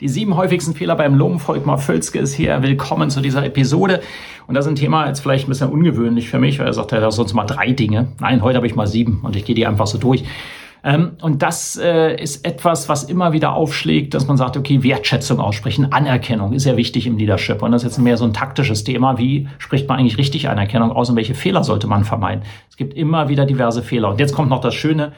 Die sieben häufigsten Fehler beim Loben. Volkmar Völzke ist hier. Willkommen zu dieser Episode. Und das ist ein Thema jetzt vielleicht ein bisschen ungewöhnlich für mich, weil er sagt, er hat sonst mal drei Dinge. Nein, heute habe ich mal sieben und ich gehe die einfach so durch. Ähm, und das äh, ist etwas, was immer wieder aufschlägt, dass man sagt, okay, Wertschätzung aussprechen, Anerkennung ist ja wichtig im Leadership. Und das ist jetzt mehr so ein taktisches Thema. Wie spricht man eigentlich richtig Anerkennung aus und welche Fehler sollte man vermeiden? Es gibt immer wieder diverse Fehler. Und jetzt kommt noch das Schöne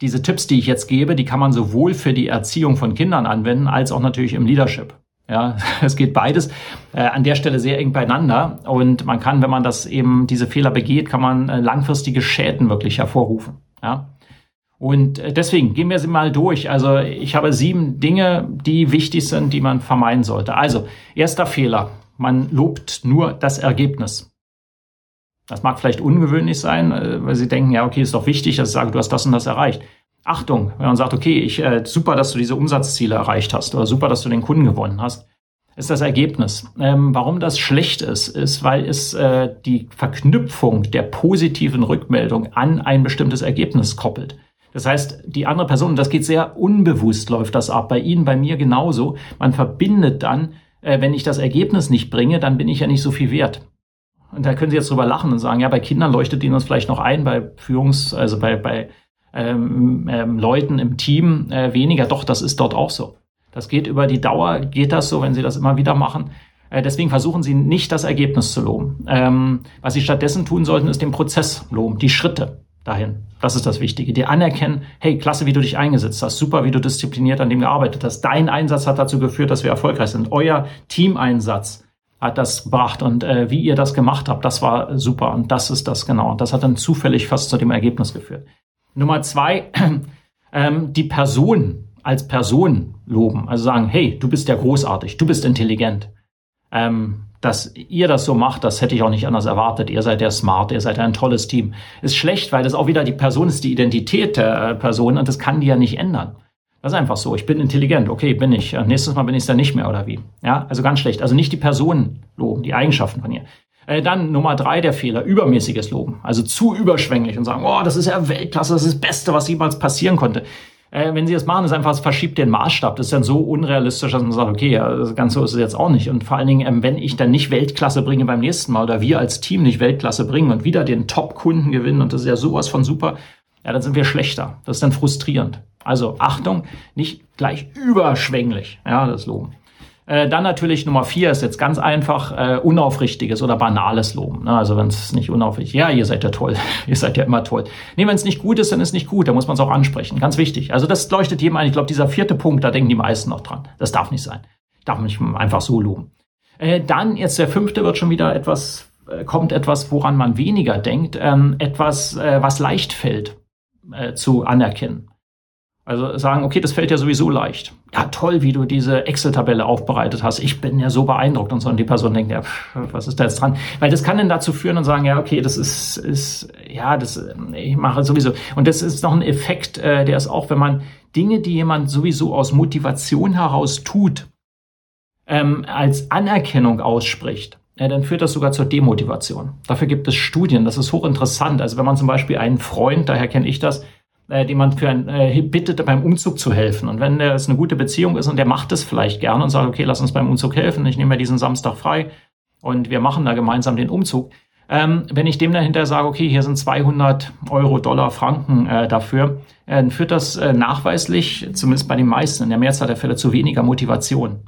diese Tipps, die ich jetzt gebe, die kann man sowohl für die Erziehung von Kindern anwenden, als auch natürlich im Leadership. Ja, es geht beides äh, an der Stelle sehr eng beieinander und man kann, wenn man das eben diese Fehler begeht, kann man äh, langfristige Schäden wirklich hervorrufen. Ja. Und äh, deswegen gehen wir sie mal durch. Also ich habe sieben Dinge, die wichtig sind, die man vermeiden sollte. Also erster Fehler: Man lobt nur das Ergebnis. Das mag vielleicht ungewöhnlich sein, äh, weil Sie denken, ja, okay, ist doch wichtig, dass ich sage, du hast das und das erreicht. Achtung, wenn man sagt, okay, ich, äh, super, dass du diese Umsatzziele erreicht hast oder super, dass du den Kunden gewonnen hast, ist das Ergebnis. Ähm, warum das schlecht ist, ist, weil es äh, die Verknüpfung der positiven Rückmeldung an ein bestimmtes Ergebnis koppelt. Das heißt, die andere Person, das geht sehr unbewusst, läuft das ab. Bei Ihnen, bei mir genauso. Man verbindet dann, äh, wenn ich das Ergebnis nicht bringe, dann bin ich ja nicht so viel wert. Und da können Sie jetzt drüber lachen und sagen, ja, bei Kindern leuchtet Ihnen das vielleicht noch ein, bei Führungs-, also bei, bei ähm, ähm, Leuten im Team äh, weniger. Doch, das ist dort auch so. Das geht über die Dauer, geht das so, wenn Sie das immer wieder machen. Äh, deswegen versuchen Sie nicht das Ergebnis zu loben. Ähm, was Sie stattdessen tun sollten, ist den Prozess loben, die Schritte dahin. Das ist das Wichtige. Die anerkennen, hey, klasse, wie du dich eingesetzt hast, super, wie du diszipliniert an dem gearbeitet hast. Dein Einsatz hat dazu geführt, dass wir erfolgreich sind. Euer Teameinsatz hat das gebracht und äh, wie ihr das gemacht habt, das war super und das ist das genau. Und das hat dann zufällig fast zu dem Ergebnis geführt. Nummer zwei, ähm, die Person als Person loben, also sagen, hey, du bist ja großartig, du bist intelligent. Ähm, dass ihr das so macht, das hätte ich auch nicht anders erwartet. Ihr seid ja smart, ihr seid ein tolles Team. Ist schlecht, weil das auch wieder die Person ist, die Identität der äh, Person und das kann die ja nicht ändern. Das ist einfach so. Ich bin intelligent. Okay, bin ich. Nächstes Mal bin ich es dann nicht mehr oder wie? Ja, also ganz schlecht. Also nicht die Personen loben, die Eigenschaften von ihr. Äh, dann Nummer drei der Fehler, übermäßiges Loben. Also zu überschwänglich und sagen, oh, das ist ja Weltklasse, das ist das Beste, was jemals passieren konnte. Äh, wenn sie das machen, ist einfach, es verschiebt den Maßstab. Das ist dann so unrealistisch, dass man sagt, okay, ja, das Ganze ist es jetzt auch nicht. Und vor allen Dingen, ähm, wenn ich dann nicht Weltklasse bringe beim nächsten Mal oder wir als Team nicht Weltklasse bringen und wieder den Top-Kunden gewinnen und das ist ja sowas von super, ja, dann sind wir schlechter. Das ist dann frustrierend. Also Achtung, nicht gleich überschwänglich, ja, das Loben. Äh, dann natürlich Nummer vier ist jetzt ganz einfach äh, unaufrichtiges oder banales Loben. Ne? Also wenn es nicht unaufrichtig, ja, ihr seid ja toll, ihr seid ja immer toll. Nee, wenn es nicht gut ist, dann ist nicht gut, da muss man es auch ansprechen. Ganz wichtig. Also das leuchtet jedem ein. Ich glaube, dieser vierte Punkt, da denken die meisten noch dran. Das darf nicht sein. Darf man nicht einfach so loben. Äh, dann jetzt der fünfte wird schon wieder etwas, äh, kommt etwas, woran man weniger denkt, ähm, etwas, äh, was leicht fällt äh, zu anerkennen. Also sagen, okay, das fällt ja sowieso leicht. Ja, toll, wie du diese Excel-Tabelle aufbereitet hast. Ich bin ja so beeindruckt und so. Und die Person denkt, ja, pff, was ist da jetzt dran? Weil das kann dann dazu führen und sagen, ja, okay, das ist, ist ja, das, ich mache sowieso. Und das ist noch ein Effekt, äh, der ist auch, wenn man Dinge, die jemand sowieso aus Motivation heraus tut, ähm, als Anerkennung ausspricht, ja, dann führt das sogar zur Demotivation. Dafür gibt es Studien, das ist hochinteressant. Also wenn man zum Beispiel einen Freund, daher kenne ich das, äh, den man für ein, äh, bittet, beim Umzug zu helfen. Und wenn es eine gute Beziehung ist und der macht es vielleicht gerne und sagt, okay, lass uns beim Umzug helfen, ich nehme mir diesen Samstag frei und wir machen da gemeinsam den Umzug. Ähm, wenn ich dem dahinter sage, okay, hier sind 200 Euro, Dollar, Franken äh, dafür, äh, führt das äh, nachweislich, zumindest bei den meisten, in der Mehrzahl der Fälle, zu weniger Motivation.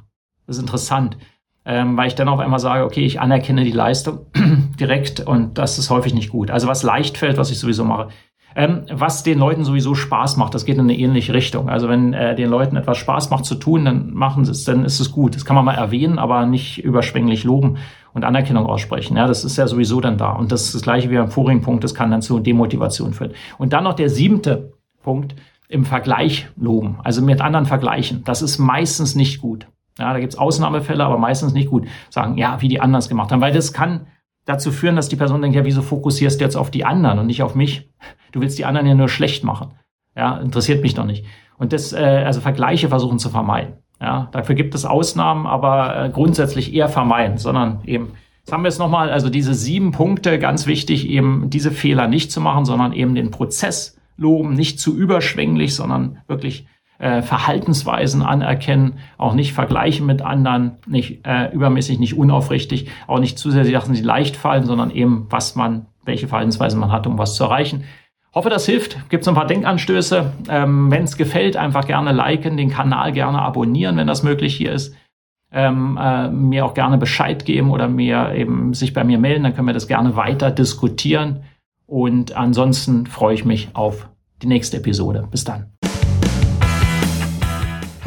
Das ist interessant, ähm, weil ich dann auf einmal sage, okay, ich anerkenne die Leistung direkt und das ist häufig nicht gut. Also was leicht fällt, was ich sowieso mache, ähm, was den Leuten sowieso Spaß macht, das geht in eine ähnliche Richtung. Also wenn äh, den Leuten etwas Spaß macht zu tun, dann machen sie es, dann ist es gut. Das kann man mal erwähnen, aber nicht überschwänglich loben und Anerkennung aussprechen. Ja, das ist ja sowieso dann da. Und das ist das gleiche wie beim vorigen Punkt, das kann dann zu Demotivation führen. Und dann noch der siebte Punkt, im Vergleich loben, also mit anderen vergleichen. Das ist meistens nicht gut. Ja, da gibt's Ausnahmefälle, aber meistens nicht gut. Sagen, ja, wie die anders gemacht haben, weil das kann dazu führen, dass die Person denkt, ja, wieso fokussierst du jetzt auf die anderen und nicht auf mich? Du willst die anderen ja nur schlecht machen. Ja, interessiert mich doch nicht. Und das, äh, also Vergleiche versuchen zu vermeiden. Ja, dafür gibt es Ausnahmen, aber äh, grundsätzlich eher vermeiden, sondern eben, jetzt haben wir es nochmal, also diese sieben Punkte, ganz wichtig, eben diese Fehler nicht zu machen, sondern eben den Prozess loben, nicht zu überschwänglich, sondern wirklich äh, Verhaltensweisen anerkennen, auch nicht vergleichen mit anderen, nicht äh, übermäßig, nicht unaufrichtig, auch nicht zu sehr die Sachen, die leicht fallen, sondern eben, was man, welche Verhaltensweisen man hat, um was zu erreichen. Hoffe, das hilft. Gibt so ein paar Denkanstöße. Ähm, wenn es gefällt, einfach gerne liken, den Kanal gerne abonnieren, wenn das möglich hier ist. Ähm, äh, mir auch gerne Bescheid geben oder mir eben sich bei mir melden, dann können wir das gerne weiter diskutieren. Und ansonsten freue ich mich auf die nächste Episode. Bis dann.